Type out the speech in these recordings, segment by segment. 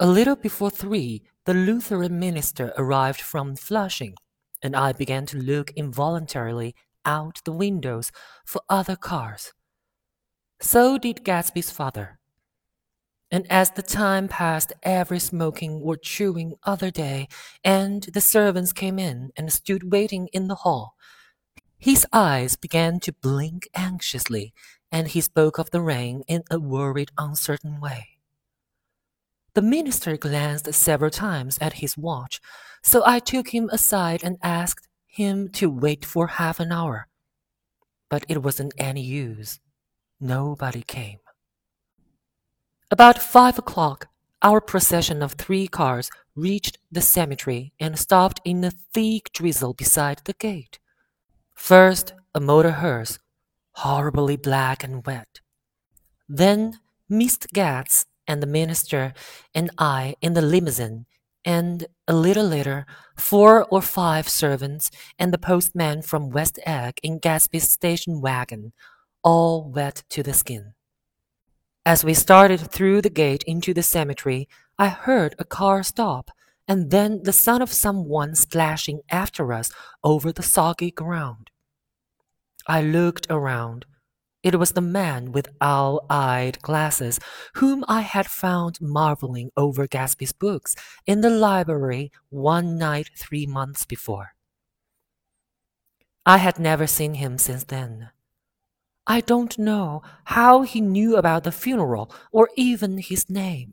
A little before three, the Lutheran minister arrived from Flushing, and I began to look involuntarily out the windows for other cars. So did Gatsby's father. And as the time passed, every smoking or chewing other day, and the servants came in and stood waiting in the hall, his eyes began to blink anxiously, and he spoke of the rain in a worried, uncertain way. The minister glanced several times at his watch, so I took him aside and asked him to wait for half an hour. But it wasn't any use. Nobody came. About five o'clock, our procession of three cars reached the cemetery and stopped in a thick drizzle beside the gate. First, a motor hearse, horribly black and wet. Then, Mr. Gatz and the minister and I in the limousine, and a little later, four or five servants and the postman from West Egg in Gatsby's station wagon, all wet to the skin. As we started through the gate into the cemetery, I heard a car stop, and then the sound of someone splashing after us over the soggy ground. I looked around. It was the man with owl eyed glasses whom I had found marveling over Gatsby's books in the library one night three months before. I had never seen him since then. I don't know how he knew about the funeral or even his name.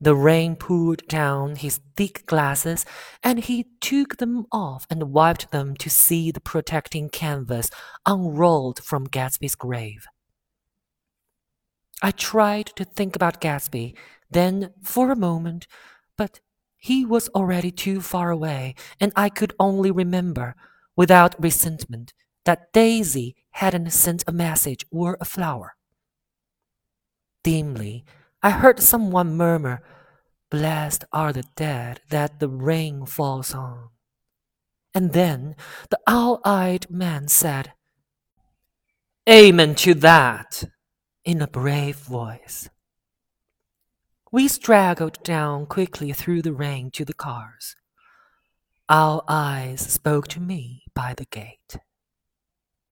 The rain poured down his thick glasses, and he took them off and wiped them to see the protecting canvas unrolled from Gatsby's grave. I tried to think about Gatsby then for a moment, but he was already too far away, and I could only remember, without resentment, that Daisy hadn't sent a message or a flower. Dimly, I heard someone murmur, Blessed are the dead that the rain falls on. And then the owl eyed man said, Amen to that, in a brave voice. We straggled down quickly through the rain to the cars. Owl eyes spoke to me by the gate.